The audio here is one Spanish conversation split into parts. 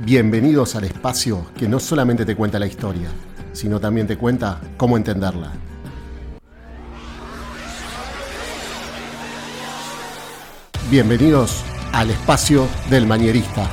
Bienvenidos al espacio que no solamente te cuenta la historia, sino también te cuenta cómo entenderla. Bienvenidos al espacio del mañerista.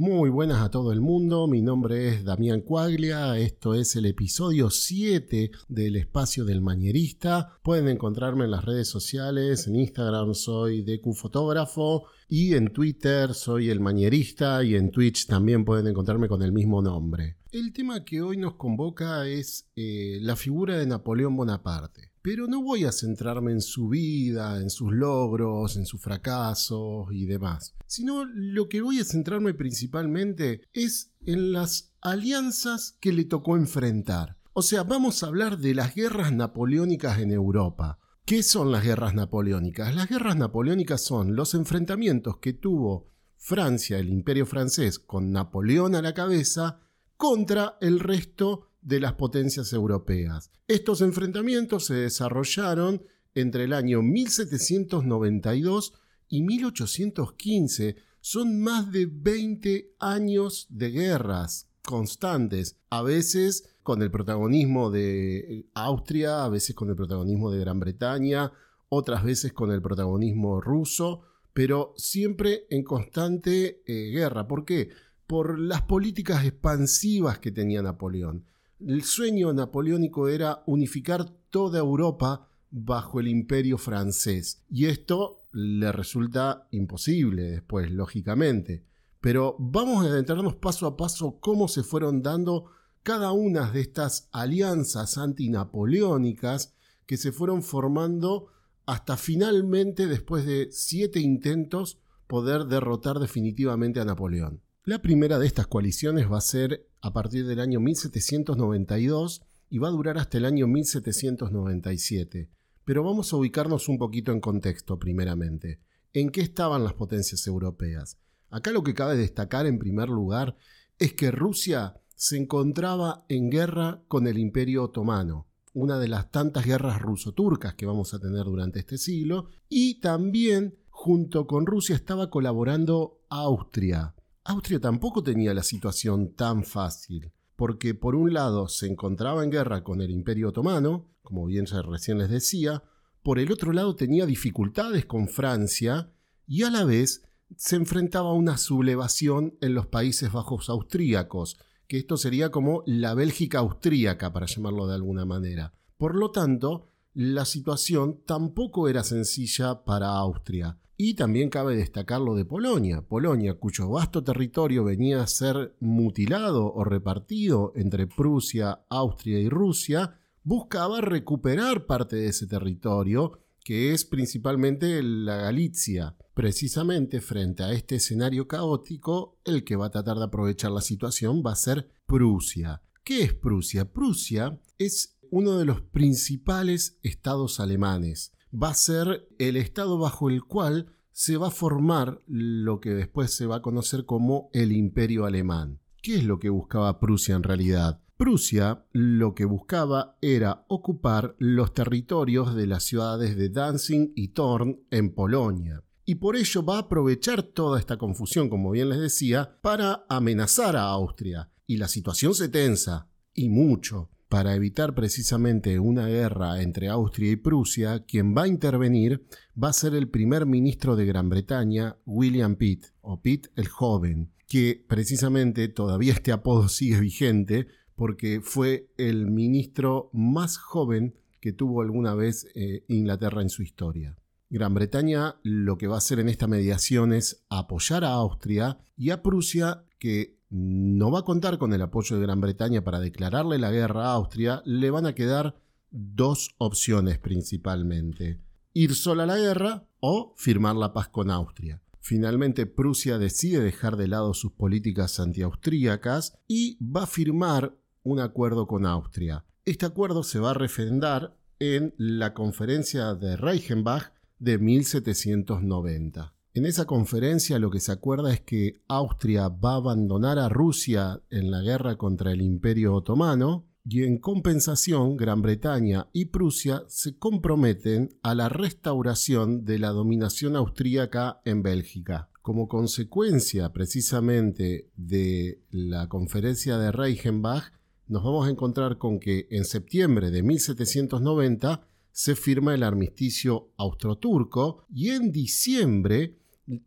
Muy buenas a todo el mundo, mi nombre es Damián Cuaglia, esto es el episodio 7 del espacio del mañerista. Pueden encontrarme en las redes sociales, en Instagram soy Deku Fotógrafo y en Twitter soy el mañerista y en Twitch también pueden encontrarme con el mismo nombre. El tema que hoy nos convoca es eh, la figura de Napoleón Bonaparte. Pero no voy a centrarme en su vida, en sus logros, en sus fracasos y demás, sino lo que voy a centrarme principalmente es en las alianzas que le tocó enfrentar. O sea, vamos a hablar de las guerras napoleónicas en Europa. ¿Qué son las guerras napoleónicas? Las guerras napoleónicas son los enfrentamientos que tuvo Francia, el imperio francés, con Napoleón a la cabeza, contra el resto de las potencias europeas. Estos enfrentamientos se desarrollaron entre el año 1792 y 1815. Son más de 20 años de guerras constantes, a veces con el protagonismo de Austria, a veces con el protagonismo de Gran Bretaña, otras veces con el protagonismo ruso, pero siempre en constante eh, guerra. ¿Por qué? Por las políticas expansivas que tenía Napoleón. El sueño napoleónico era unificar toda Europa bajo el imperio francés. Y esto le resulta imposible después, lógicamente. Pero vamos a adentrarnos paso a paso cómo se fueron dando cada una de estas alianzas antinapoleónicas que se fueron formando hasta finalmente, después de siete intentos, poder derrotar definitivamente a Napoleón. La primera de estas coaliciones va a ser a partir del año 1792 y va a durar hasta el año 1797. Pero vamos a ubicarnos un poquito en contexto primeramente. ¿En qué estaban las potencias europeas? Acá lo que cabe destacar en primer lugar es que Rusia se encontraba en guerra con el Imperio Otomano, una de las tantas guerras ruso-turcas que vamos a tener durante este siglo, y también junto con Rusia estaba colaborando Austria, Austria tampoco tenía la situación tan fácil, porque por un lado se encontraba en guerra con el Imperio Otomano, como bien recién les decía, por el otro lado tenía dificultades con Francia y a la vez se enfrentaba a una sublevación en los Países Bajos austríacos, que esto sería como la Bélgica austríaca, para llamarlo de alguna manera. Por lo tanto, la situación tampoco era sencilla para Austria. Y también cabe destacar lo de Polonia. Polonia, cuyo vasto territorio venía a ser mutilado o repartido entre Prusia, Austria y Rusia, buscaba recuperar parte de ese territorio, que es principalmente la Galicia. Precisamente frente a este escenario caótico, el que va a tratar de aprovechar la situación va a ser Prusia. ¿Qué es Prusia? Prusia es uno de los principales estados alemanes va a ser el estado bajo el cual se va a formar lo que después se va a conocer como el imperio alemán. ¿Qué es lo que buscaba Prusia en realidad? Prusia lo que buscaba era ocupar los territorios de las ciudades de Danzig y Thorn en Polonia. Y por ello va a aprovechar toda esta confusión, como bien les decía, para amenazar a Austria. Y la situación se tensa, y mucho para evitar precisamente una guerra entre Austria y Prusia, quien va a intervenir va a ser el primer ministro de Gran Bretaña, William Pitt, o Pitt el Joven, que precisamente todavía este apodo sigue vigente porque fue el ministro más joven que tuvo alguna vez eh, Inglaterra en su historia. Gran Bretaña lo que va a hacer en esta mediación es apoyar a Austria y a Prusia que no va a contar con el apoyo de Gran Bretaña para declararle la guerra a Austria, le van a quedar dos opciones principalmente. Ir sola a la guerra o firmar la paz con Austria. Finalmente Prusia decide dejar de lado sus políticas antiaustríacas y va a firmar un acuerdo con Austria. Este acuerdo se va a refrendar en la conferencia de Reichenbach de 1790. En esa conferencia lo que se acuerda es que Austria va a abandonar a Rusia en la guerra contra el Imperio Otomano y en compensación Gran Bretaña y Prusia se comprometen a la restauración de la dominación austríaca en Bélgica. como consecuencia precisamente de la conferencia de Reichenbach, nos vamos a encontrar con que en septiembre de 1790 se firma el armisticio austro-turco y en diciembre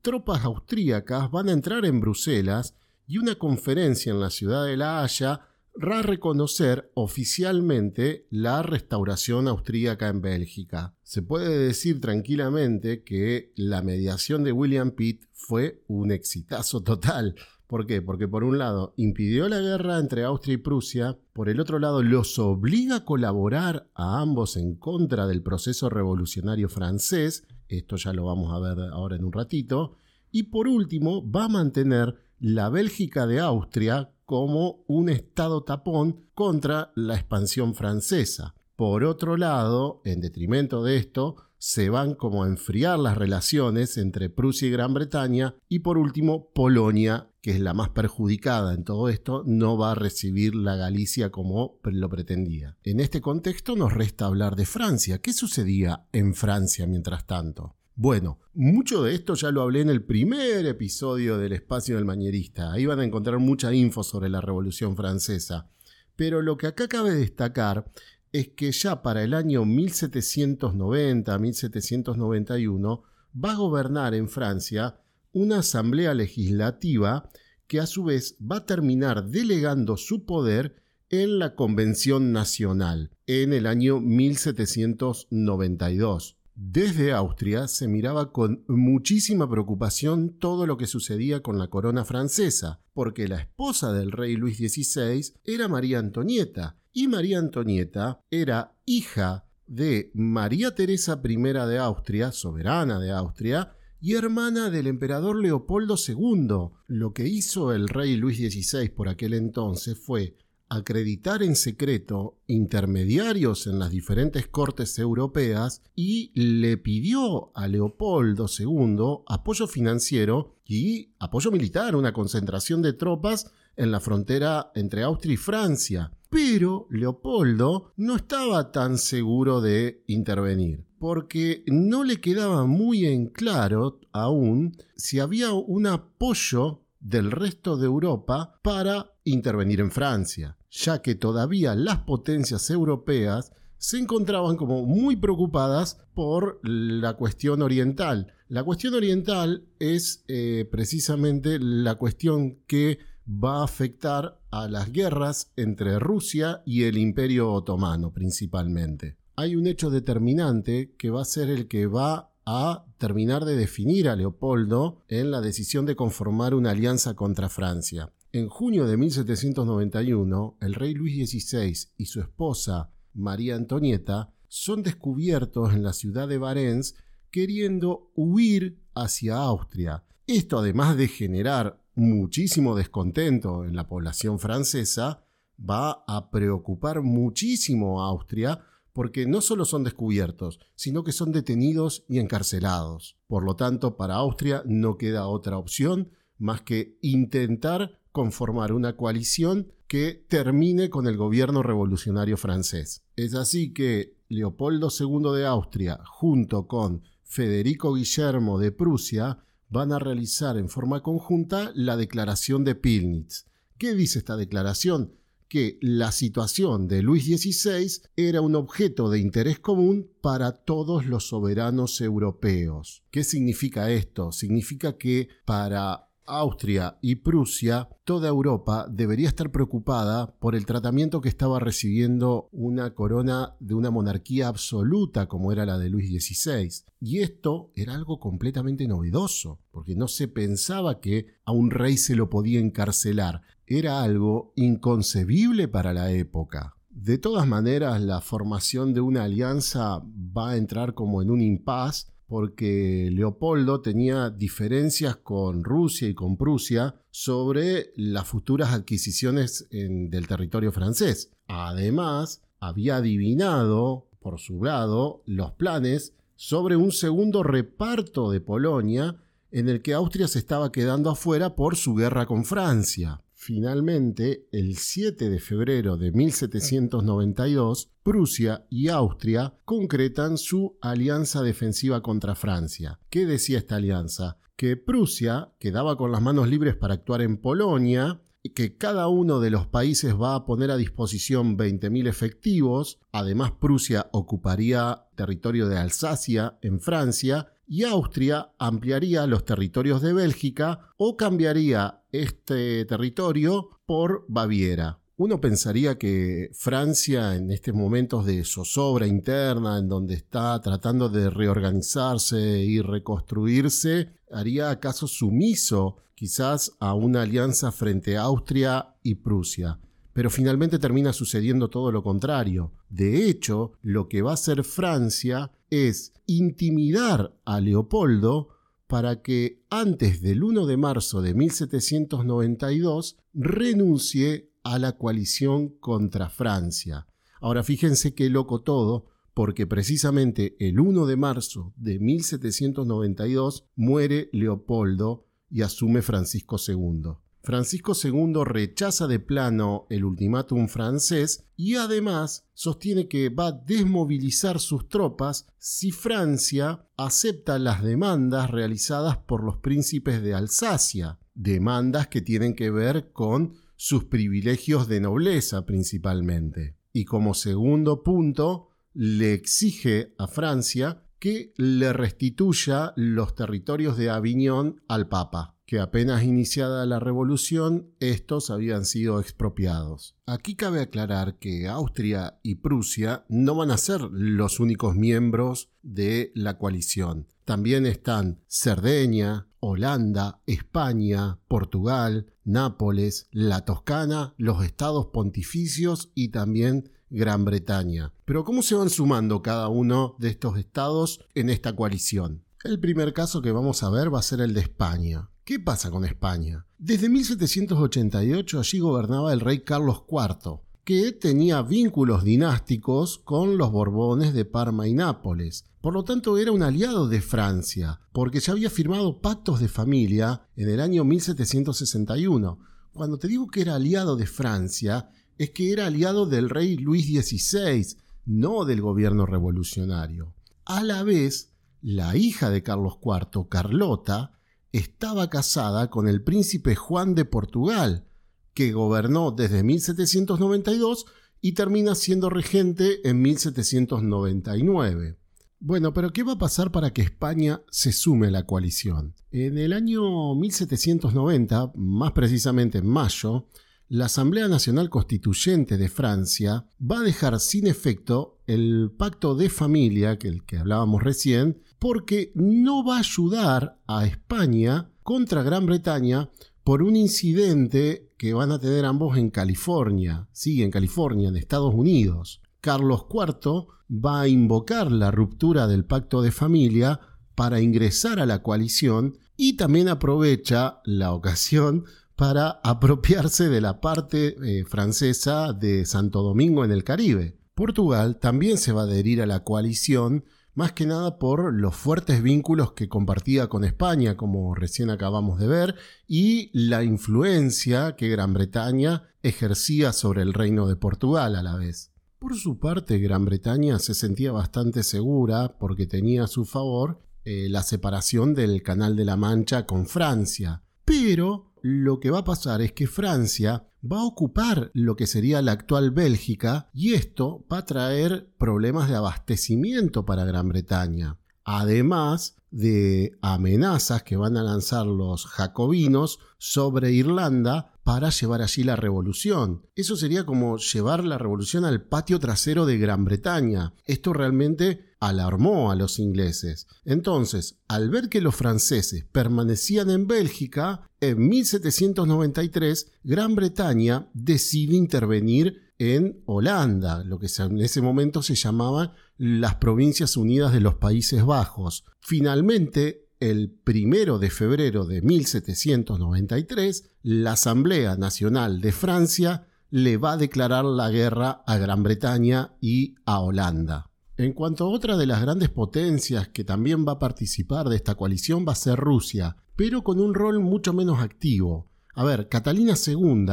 tropas austríacas van a entrar en Bruselas y una conferencia en la ciudad de La Haya va a reconocer oficialmente la restauración austríaca en Bélgica. Se puede decir tranquilamente que la mediación de William Pitt fue un exitazo total. ¿Por qué? Porque por un lado impidió la guerra entre Austria y Prusia, por el otro lado los obliga a colaborar a ambos en contra del proceso revolucionario francés, esto ya lo vamos a ver ahora en un ratito, y por último va a mantener la Bélgica de Austria como un estado tapón contra la expansión francesa. Por otro lado, en detrimento de esto, se van como a enfriar las relaciones entre Prusia y Gran Bretaña y por último Polonia, que es la más perjudicada en todo esto, no va a recibir la Galicia como lo pretendía. En este contexto nos resta hablar de Francia. ¿Qué sucedía en Francia mientras tanto? Bueno, mucho de esto ya lo hablé en el primer episodio del Espacio del Mañerista. Ahí van a encontrar mucha info sobre la Revolución Francesa. Pero lo que acá cabe destacar es que ya para el año 1790-1791 va a gobernar en Francia una asamblea legislativa que a su vez va a terminar delegando su poder en la Convención Nacional en el año 1792. Desde Austria se miraba con muchísima preocupación todo lo que sucedía con la corona francesa, porque la esposa del rey Luis XVI era María Antonieta, y María Antonieta era hija de María Teresa I de Austria, soberana de Austria, y hermana del emperador Leopoldo II. Lo que hizo el rey Luis XVI por aquel entonces fue acreditar en secreto intermediarios en las diferentes cortes europeas y le pidió a Leopoldo II apoyo financiero y apoyo militar, una concentración de tropas en la frontera entre Austria y Francia. Pero Leopoldo no estaba tan seguro de intervenir, porque no le quedaba muy en claro aún si había un apoyo del resto de Europa para intervenir en Francia ya que todavía las potencias europeas se encontraban como muy preocupadas por la cuestión oriental. La cuestión oriental es eh, precisamente la cuestión que va a afectar a las guerras entre Rusia y el Imperio Otomano principalmente. Hay un hecho determinante que va a ser el que va a terminar de definir a Leopoldo en la decisión de conformar una alianza contra Francia. En junio de 1791, el rey Luis XVI y su esposa María Antonieta son descubiertos en la ciudad de Varens queriendo huir hacia Austria. Esto además de generar muchísimo descontento en la población francesa, va a preocupar muchísimo a Austria porque no solo son descubiertos, sino que son detenidos y encarcelados. Por lo tanto, para Austria no queda otra opción más que intentar conformar una coalición que termine con el gobierno revolucionario francés. Es así que Leopoldo II de Austria, junto con Federico Guillermo de Prusia, van a realizar en forma conjunta la declaración de Pilnitz. ¿Qué dice esta declaración? Que la situación de Luis XVI era un objeto de interés común para todos los soberanos europeos. ¿Qué significa esto? Significa que para Austria y Prusia, toda Europa debería estar preocupada por el tratamiento que estaba recibiendo una corona de una monarquía absoluta como era la de Luis XVI. Y esto era algo completamente novedoso, porque no se pensaba que a un rey se lo podía encarcelar. Era algo inconcebible para la época. De todas maneras, la formación de una alianza va a entrar como en un impasse porque Leopoldo tenía diferencias con Rusia y con Prusia sobre las futuras adquisiciones del territorio francés. Además, había adivinado, por su lado, los planes sobre un segundo reparto de Polonia en el que Austria se estaba quedando afuera por su guerra con Francia. Finalmente, el 7 de febrero de 1792, Prusia y Austria concretan su alianza defensiva contra Francia. ¿Qué decía esta alianza? que Prusia quedaba con las manos libres para actuar en Polonia, que cada uno de los países va a poner a disposición 20.000 efectivos, además Prusia ocuparía territorio de Alsacia en Francia y Austria ampliaría los territorios de Bélgica o cambiaría este territorio por Baviera. Uno pensaría que Francia en estos momentos de zozobra interna, en donde está tratando de reorganizarse y reconstruirse, haría caso sumiso quizás a una alianza frente a Austria y Prusia. Pero finalmente termina sucediendo todo lo contrario. De hecho, lo que va a hacer Francia es intimidar a Leopoldo para que antes del 1 de marzo de 1792 renuncie a la coalición contra Francia. Ahora fíjense qué loco todo, porque precisamente el 1 de marzo de 1792 muere Leopoldo y asume Francisco II. Francisco II rechaza de plano el ultimátum francés y además sostiene que va a desmovilizar sus tropas si Francia acepta las demandas realizadas por los príncipes de Alsacia, demandas que tienen que ver con sus privilegios de nobleza principalmente. Y como segundo punto, le exige a Francia que le restituya los territorios de Aviñón al Papa, que apenas iniciada la revolución, estos habían sido expropiados. Aquí cabe aclarar que Austria y Prusia no van a ser los únicos miembros de la coalición. También están Cerdeña, Holanda, España, Portugal, Nápoles, la Toscana, los estados pontificios y también Gran Bretaña. Pero ¿cómo se van sumando cada uno de estos estados en esta coalición? El primer caso que vamos a ver va a ser el de España. ¿Qué pasa con España? Desde 1788 allí gobernaba el rey Carlos IV, que tenía vínculos dinásticos con los Borbones de Parma y Nápoles. Por lo tanto, era un aliado de Francia, porque ya había firmado pactos de familia en el año 1761. Cuando te digo que era aliado de Francia, es que era aliado del rey Luis XVI, no del gobierno revolucionario. A la vez, la hija de Carlos IV, Carlota, estaba casada con el príncipe Juan de Portugal, que gobernó desde 1792 y termina siendo regente en 1799. Bueno, pero ¿qué va a pasar para que España se sume a la coalición? En el año 1790, más precisamente en mayo, la Asamblea Nacional Constituyente de Francia va a dejar sin efecto el pacto de familia, que el que hablábamos recién, porque no va a ayudar a España contra Gran Bretaña por un incidente que van a tener ambos en California, sí, en California, en Estados Unidos. Carlos IV va a invocar la ruptura del pacto de familia para ingresar a la coalición y también aprovecha la ocasión para apropiarse de la parte eh, francesa de Santo Domingo en el Caribe. Portugal también se va a adherir a la coalición, más que nada por los fuertes vínculos que compartía con España, como recién acabamos de ver, y la influencia que Gran Bretaña ejercía sobre el reino de Portugal a la vez. Por su parte, Gran Bretaña se sentía bastante segura porque tenía a su favor eh, la separación del Canal de la Mancha con Francia, pero lo que va a pasar es que Francia va a ocupar lo que sería la actual Bélgica y esto va a traer problemas de abastecimiento para Gran Bretaña. Además de amenazas que van a lanzar los jacobinos sobre Irlanda para llevar allí la revolución. Eso sería como llevar la revolución al patio trasero de Gran Bretaña. Esto realmente alarmó a los ingleses. Entonces, al ver que los franceses permanecían en Bélgica, en 1793 Gran Bretaña decide intervenir en Holanda, lo que en ese momento se llamaba las Provincias Unidas de los Países Bajos. Finalmente, el primero de febrero de 1793, la Asamblea Nacional de Francia le va a declarar la guerra a Gran Bretaña y a Holanda. En cuanto a otra de las grandes potencias que también va a participar de esta coalición va a ser Rusia, pero con un rol mucho menos activo. A ver, Catalina II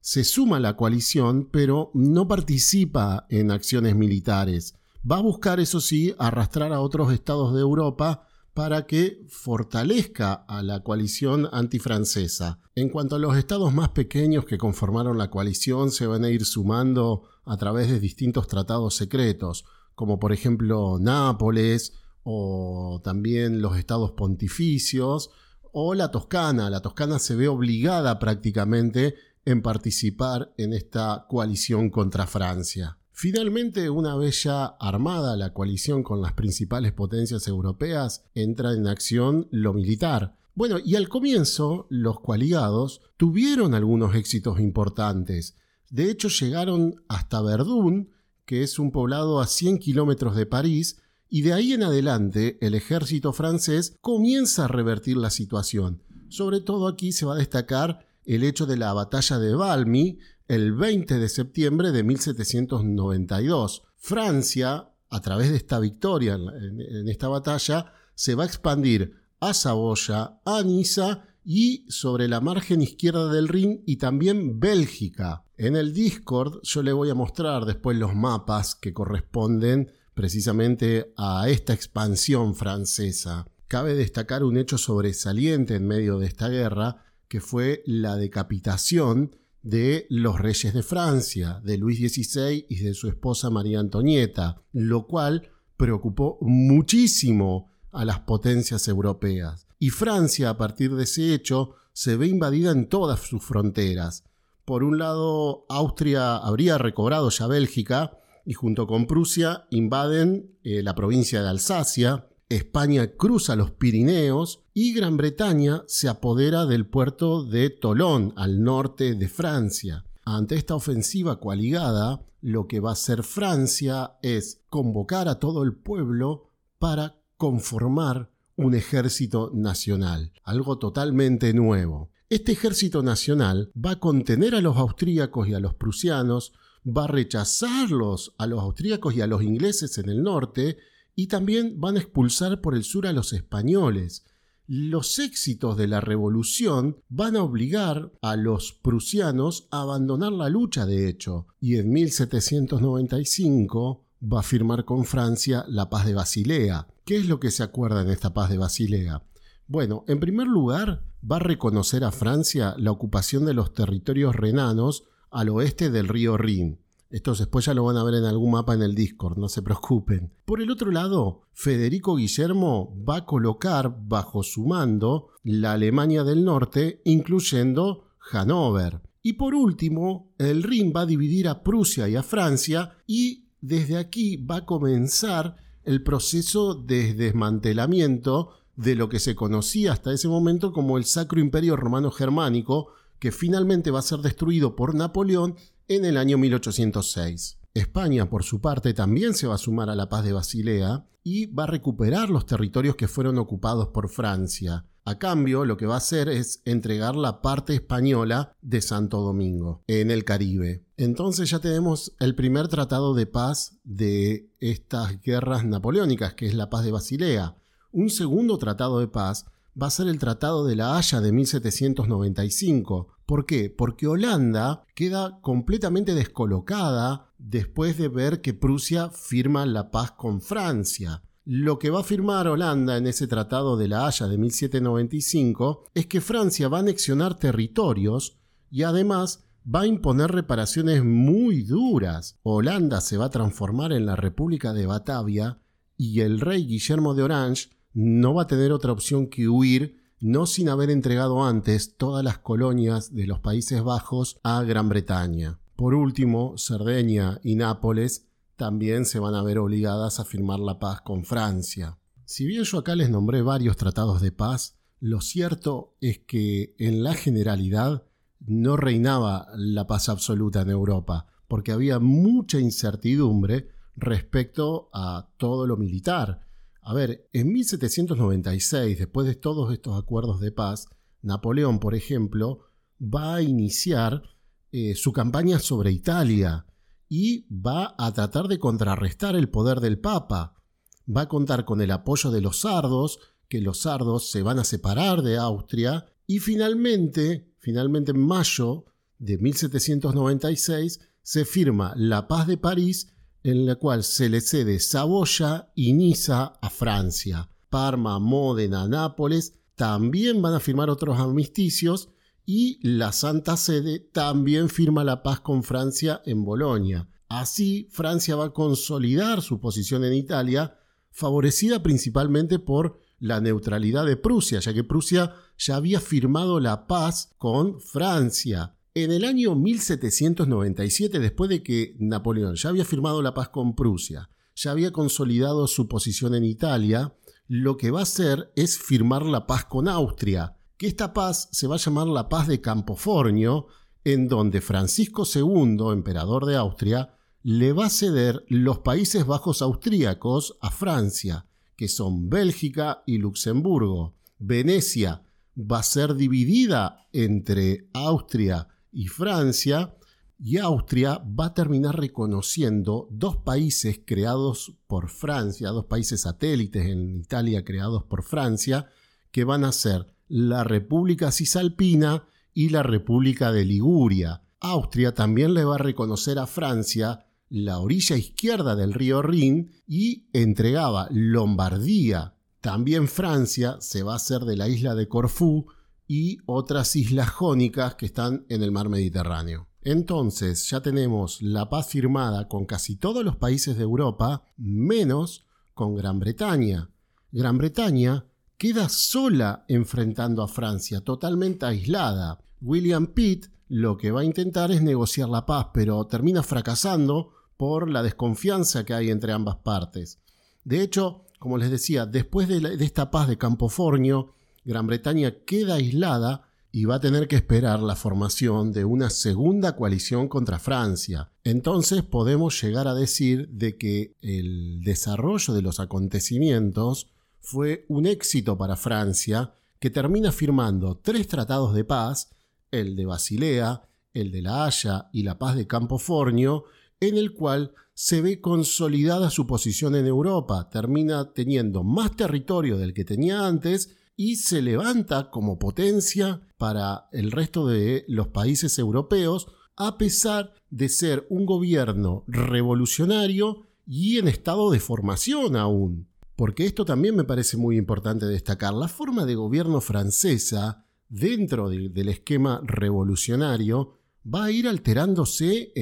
se suma a la coalición, pero no participa en acciones militares. Va a buscar, eso sí, arrastrar a otros estados de Europa para que fortalezca a la coalición antifrancesa. En cuanto a los estados más pequeños que conformaron la coalición, se van a ir sumando a través de distintos tratados secretos, como por ejemplo Nápoles o también los estados pontificios o la Toscana. La Toscana se ve obligada prácticamente en participar en esta coalición contra Francia. Finalmente, una vez ya armada la coalición con las principales potencias europeas, entra en acción lo militar. Bueno, y al comienzo los coaligados tuvieron algunos éxitos importantes. De hecho, llegaron hasta Verdún, que es un poblado a 100 kilómetros de París, y de ahí en adelante el ejército francés comienza a revertir la situación. Sobre todo aquí se va a destacar el hecho de la batalla de Valmy, el 20 de septiembre de 1792. Francia, a través de esta victoria en, esta batalla, se va a expandir a Saboya, a Niza y sobre la margen izquierda del Rin y también Bélgica. En el Discord yo le voy a mostrar después los mapas que corresponden precisamente a esta expansión francesa. Cabe destacar un hecho sobresaliente en medio de esta guerra, que fue la decapitación de los reyes de Francia, de Luis XVI y de su esposa María Antonieta, lo cual preocupó muchísimo a las potencias europeas. Y Francia, a partir de ese hecho, se ve invadida en todas sus fronteras. Por un lado, Austria habría recobrado ya Bélgica y junto con Prusia invaden eh, la provincia de Alsacia, España cruza los Pirineos y Gran Bretaña se apodera del puerto de Tolón, al norte de Francia. Ante esta ofensiva coaligada, lo que va a hacer Francia es convocar a todo el pueblo para conformar un ejército nacional, algo totalmente nuevo. Este ejército nacional va a contener a los austríacos y a los prusianos, va a rechazarlos a los austríacos y a los ingleses en el norte y también van a expulsar por el sur a los españoles. Los éxitos de la revolución van a obligar a los prusianos a abandonar la lucha, de hecho, y en 1795 va a firmar con Francia la paz de Basilea. ¿Qué es lo que se acuerda en esta paz de Basilea? Bueno, en primer lugar, va a reconocer a Francia la ocupación de los territorios renanos al oeste del río Rin. Estos después ya lo van a ver en algún mapa en el Discord, no se preocupen. Por el otro lado, Federico Guillermo va a colocar bajo su mando la Alemania del Norte, incluyendo Hannover. Y por último, el Rin va a dividir a Prusia y a Francia y desde aquí va a comenzar el proceso de desmantelamiento de lo que se conocía hasta ese momento como el Sacro Imperio Romano Germánico, que finalmente va a ser destruido por Napoleón en el año 1806. España, por su parte, también se va a sumar a la paz de Basilea y va a recuperar los territorios que fueron ocupados por Francia. A cambio, lo que va a hacer es entregar la parte española de Santo Domingo, en el Caribe. Entonces ya tenemos el primer tratado de paz de estas guerras napoleónicas, que es la paz de Basilea. Un segundo tratado de paz va a ser el Tratado de la Haya de 1795. ¿Por qué? Porque Holanda queda completamente descolocada después de ver que Prusia firma la paz con Francia. Lo que va a firmar Holanda en ese Tratado de la Haya de 1795 es que Francia va a anexionar territorios y además va a imponer reparaciones muy duras. Holanda se va a transformar en la República de Batavia y el rey Guillermo de Orange no va a tener otra opción que huir, no sin haber entregado antes todas las colonias de los Países Bajos a Gran Bretaña. Por último, Cerdeña y Nápoles también se van a ver obligadas a firmar la paz con Francia. Si bien yo acá les nombré varios tratados de paz, lo cierto es que en la generalidad no reinaba la paz absoluta en Europa, porque había mucha incertidumbre respecto a todo lo militar, a ver, en 1796, después de todos estos acuerdos de paz, Napoleón, por ejemplo, va a iniciar eh, su campaña sobre Italia y va a tratar de contrarrestar el poder del Papa. Va a contar con el apoyo de los sardos, que los sardos se van a separar de Austria y finalmente, finalmente en mayo de 1796, se firma la paz de París en la cual se le cede Saboya y Niza a Francia. Parma, Módena, Nápoles, también van a firmar otros armisticios y la Santa Sede también firma la paz con Francia en Bolonia. Así, Francia va a consolidar su posición en Italia, favorecida principalmente por la neutralidad de Prusia, ya que Prusia ya había firmado la paz con Francia. En el año 1797, después de que Napoleón ya había firmado la paz con Prusia, ya había consolidado su posición en Italia, lo que va a hacer es firmar la paz con Austria, que esta paz se va a llamar la paz de Campofornio, en donde Francisco II, emperador de Austria, le va a ceder los Países Bajos austríacos a Francia, que son Bélgica y Luxemburgo. Venecia va a ser dividida entre Austria y Francia, y Austria va a terminar reconociendo dos países creados por Francia, dos países satélites en Italia creados por Francia, que van a ser la República Cisalpina y la República de Liguria. Austria también le va a reconocer a Francia la orilla izquierda del río Rin y entregaba Lombardía. También Francia se va a hacer de la isla de Corfú y otras islas jónicas que están en el mar Mediterráneo. Entonces ya tenemos la paz firmada con casi todos los países de Europa, menos con Gran Bretaña. Gran Bretaña queda sola enfrentando a Francia, totalmente aislada. William Pitt lo que va a intentar es negociar la paz, pero termina fracasando por la desconfianza que hay entre ambas partes. De hecho, como les decía, después de, esta paz de Campofornio, Gran Bretaña queda aislada y va a tener que esperar la formación de una segunda coalición contra Francia. Entonces podemos llegar a decir de que el desarrollo de los acontecimientos fue un éxito para Francia, que termina firmando tres tratados de paz, el de Basilea, el de La Haya y la paz de Campofornio, en el cual se ve consolidada su posición en Europa, termina teniendo más territorio del que tenía antes y se levanta como potencia para el resto de los países europeos, a pesar de ser un gobierno revolucionario y en estado de formación aún. Porque esto también me parece muy importante destacar. La forma de gobierno francesa, dentro del esquema revolucionario, va a ir alterándose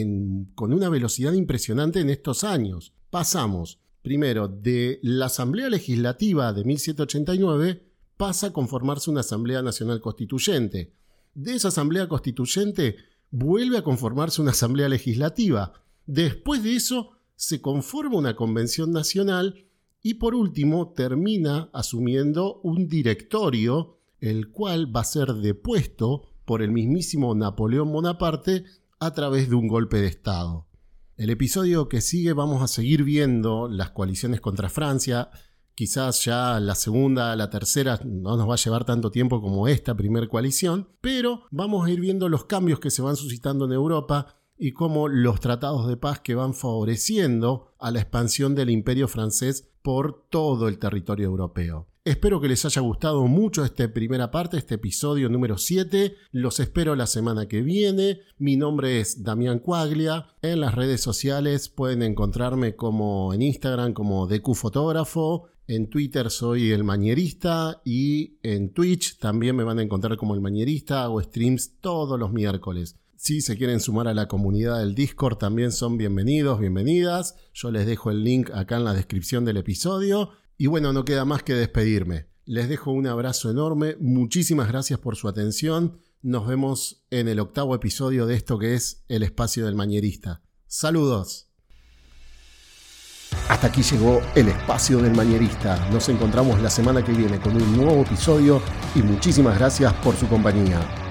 con una velocidad impresionante en estos años. Pasamos, primero, de la Asamblea Legislativa de 1789, pasa a conformarse una Asamblea Nacional Constituyente. De esa Asamblea Constituyente vuelve a conformarse una Asamblea Legislativa. Después de eso se conforma una Convención Nacional y por último termina asumiendo un directorio, el cual va a ser depuesto por el mismísimo Napoleón Bonaparte a través de un golpe de Estado. El episodio que sigue vamos a seguir viendo las coaliciones contra Francia, quizás ya la segunda, la tercera no nos va a llevar tanto tiempo como esta primera coalición, pero vamos a ir viendo los cambios que se van suscitando en Europa y cómo los tratados de paz que van favoreciendo a la expansión del imperio francés por todo el territorio europeo. Espero que les haya gustado mucho esta primera parte, este episodio número 7. Los espero la semana que viene. Mi nombre es Damián Cuaglia. En las redes sociales pueden encontrarme como en Instagram como DQ Fotógrafo. En Twitter soy el Mañerista y en Twitch también me van a encontrar como el Mañerista. Hago streams todos los miércoles. Si se quieren sumar a la comunidad del Discord también son bienvenidos, bienvenidas. Yo les dejo el link acá en la descripción del episodio. Y bueno, no queda más que despedirme. Les dejo un abrazo enorme, muchísimas gracias por su atención. Nos vemos en el octavo episodio de esto que es El Espacio del Mañerista. Saludos. Hasta aquí llegó El Espacio del Mañerista. Nos encontramos la semana que viene con un nuevo episodio y muchísimas gracias por su compañía.